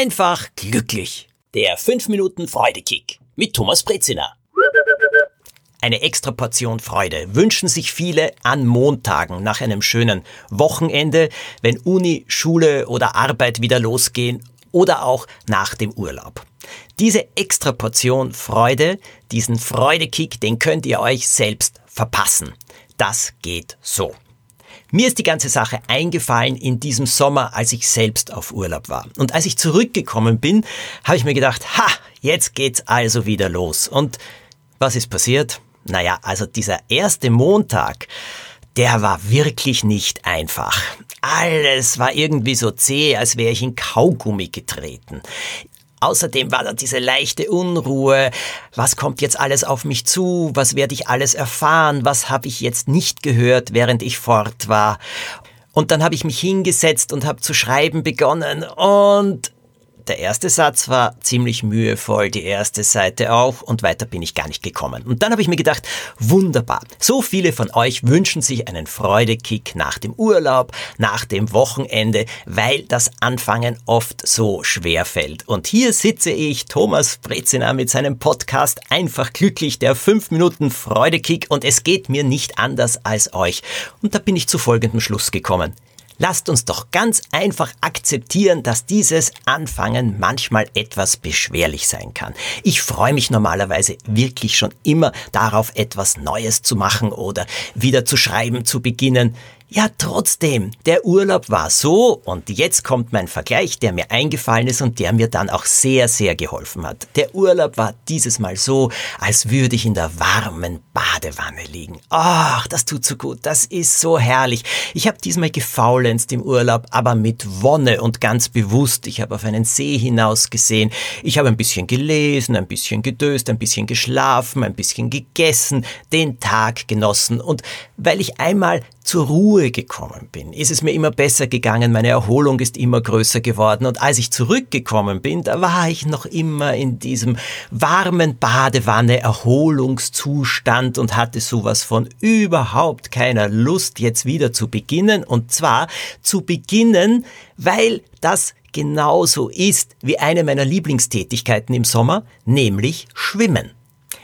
Einfach glücklich. Der 5 Minuten Freudekick mit Thomas Brezina. Eine extra Portion Freude wünschen sich viele an Montagen nach einem schönen Wochenende, wenn Uni, Schule oder Arbeit wieder losgehen oder auch nach dem Urlaub. Diese extra Portion Freude, diesen Freudekick, den könnt ihr euch selbst verpassen. Das geht so. Mir ist die ganze Sache eingefallen in diesem Sommer, als ich selbst auf Urlaub war. Und als ich zurückgekommen bin, habe ich mir gedacht, ha, jetzt geht's also wieder los. Und was ist passiert? Naja, also dieser erste Montag, der war wirklich nicht einfach. Alles war irgendwie so zäh, als wäre ich in Kaugummi getreten. Außerdem war da diese leichte Unruhe. Was kommt jetzt alles auf mich zu? Was werde ich alles erfahren? Was habe ich jetzt nicht gehört, während ich fort war? Und dann habe ich mich hingesetzt und habe zu schreiben begonnen und der erste Satz war ziemlich mühevoll, die erste Seite auch und weiter bin ich gar nicht gekommen. Und dann habe ich mir gedacht, wunderbar, so viele von euch wünschen sich einen Freudekick nach dem Urlaub, nach dem Wochenende, weil das Anfangen oft so schwer fällt. Und hier sitze ich, Thomas Brezina, mit seinem Podcast Einfach glücklich, der 5 Minuten Freudekick und es geht mir nicht anders als euch. Und da bin ich zu folgendem Schluss gekommen. Lasst uns doch ganz einfach akzeptieren, dass dieses Anfangen manchmal etwas beschwerlich sein kann. Ich freue mich normalerweise wirklich schon immer darauf, etwas Neues zu machen oder wieder zu schreiben zu beginnen. Ja, trotzdem, der Urlaub war so und jetzt kommt mein Vergleich, der mir eingefallen ist und der mir dann auch sehr, sehr geholfen hat. Der Urlaub war dieses Mal so, als würde ich in der warmen Badewanne liegen. Ach, das tut so gut, das ist so herrlich. Ich habe diesmal gefaulenzt im Urlaub, aber mit Wonne und ganz bewusst. Ich habe auf einen See hinaus gesehen. Ich habe ein bisschen gelesen, ein bisschen gedöst, ein bisschen geschlafen, ein bisschen gegessen, den Tag genossen und weil ich einmal zur Ruhe gekommen bin, ist es mir immer besser gegangen, meine Erholung ist immer größer geworden und als ich zurückgekommen bin, da war ich noch immer in diesem warmen Badewanne Erholungszustand und hatte sowas von überhaupt keiner Lust jetzt wieder zu beginnen und zwar zu beginnen, weil das genauso ist wie eine meiner Lieblingstätigkeiten im Sommer, nämlich Schwimmen.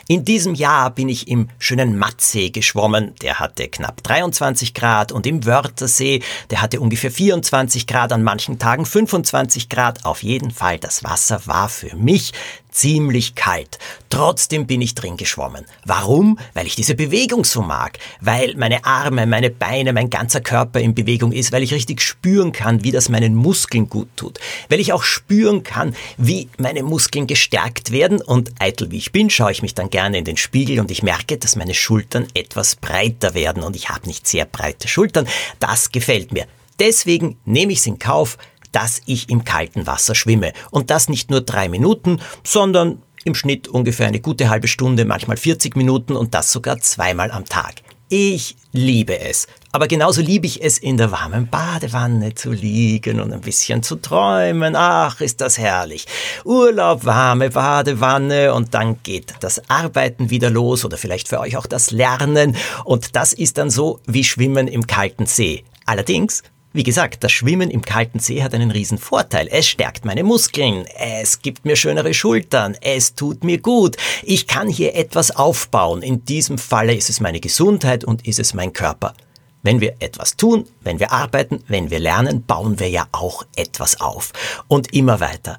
In diesem Jahr bin ich im schönen Mattsee geschwommen. Der hatte knapp 23 Grad und im Wörthersee, der hatte ungefähr 24 Grad, an manchen Tagen 25 Grad. Auf jeden Fall, das Wasser war für mich ziemlich kalt. Trotzdem bin ich drin geschwommen. Warum? Weil ich diese Bewegung so mag. Weil meine Arme, meine Beine, mein ganzer Körper in Bewegung ist. Weil ich richtig spüren kann, wie das meinen Muskeln gut tut. Weil ich auch spüren kann, wie meine Muskeln gestärkt werden. Und eitel wie ich bin, schaue ich mich dann gerne in den Spiegel und ich merke, dass meine Schultern etwas breiter werden. Und ich habe nicht sehr breite Schultern. Das gefällt mir. Deswegen nehme ich es in Kauf, dass ich im kalten Wasser schwimme. Und das nicht nur drei Minuten, sondern im Schnitt ungefähr eine gute halbe Stunde, manchmal 40 Minuten und das sogar zweimal am Tag. Ich liebe es. Aber genauso liebe ich es, in der warmen Badewanne zu liegen und ein bisschen zu träumen. Ach, ist das herrlich. Urlaub, warme Badewanne und dann geht das Arbeiten wieder los oder vielleicht für euch auch das Lernen. Und das ist dann so wie Schwimmen im kalten See. Allerdings wie gesagt, das Schwimmen im kalten See hat einen riesen Vorteil. Es stärkt meine Muskeln, es gibt mir schönere Schultern, es tut mir gut. Ich kann hier etwas aufbauen. In diesem Falle ist es meine Gesundheit und ist es mein Körper. Wenn wir etwas tun, wenn wir arbeiten, wenn wir lernen, bauen wir ja auch etwas auf. Und immer weiter.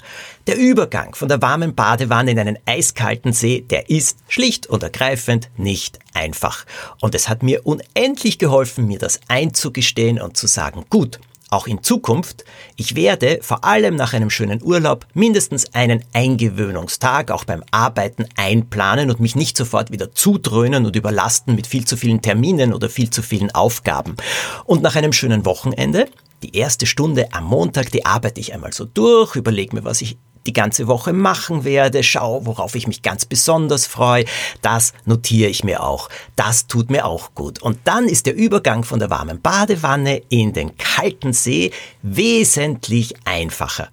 Der Übergang von der warmen Badewanne in einen eiskalten See, der ist schlicht und ergreifend nicht einfach. Und es hat mir unendlich geholfen, mir das einzugestehen und zu sagen, gut, auch in Zukunft, ich werde vor allem nach einem schönen Urlaub mindestens einen Eingewöhnungstag auch beim Arbeiten einplanen und mich nicht sofort wieder zudröhnen und überlasten mit viel zu vielen Terminen oder viel zu vielen Aufgaben. Und nach einem schönen Wochenende, die erste Stunde am Montag, die arbeite ich einmal so durch, überlege mir, was ich die ganze Woche machen werde, schau, worauf ich mich ganz besonders freue, das notiere ich mir auch. Das tut mir auch gut. Und dann ist der Übergang von der warmen Badewanne in den kalten See wesentlich einfacher.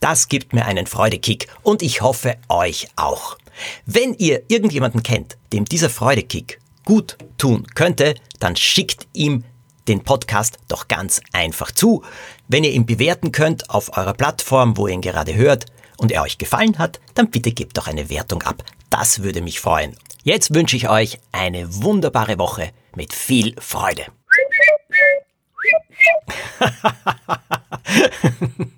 Das gibt mir einen Freudekick und ich hoffe euch auch. Wenn ihr irgendjemanden kennt, dem dieser Freudekick gut tun könnte, dann schickt ihm den Podcast doch ganz einfach zu. Wenn ihr ihn bewerten könnt auf eurer Plattform, wo ihr ihn gerade hört und er euch gefallen hat, dann bitte gebt doch eine Wertung ab. Das würde mich freuen. Jetzt wünsche ich euch eine wunderbare Woche mit viel Freude.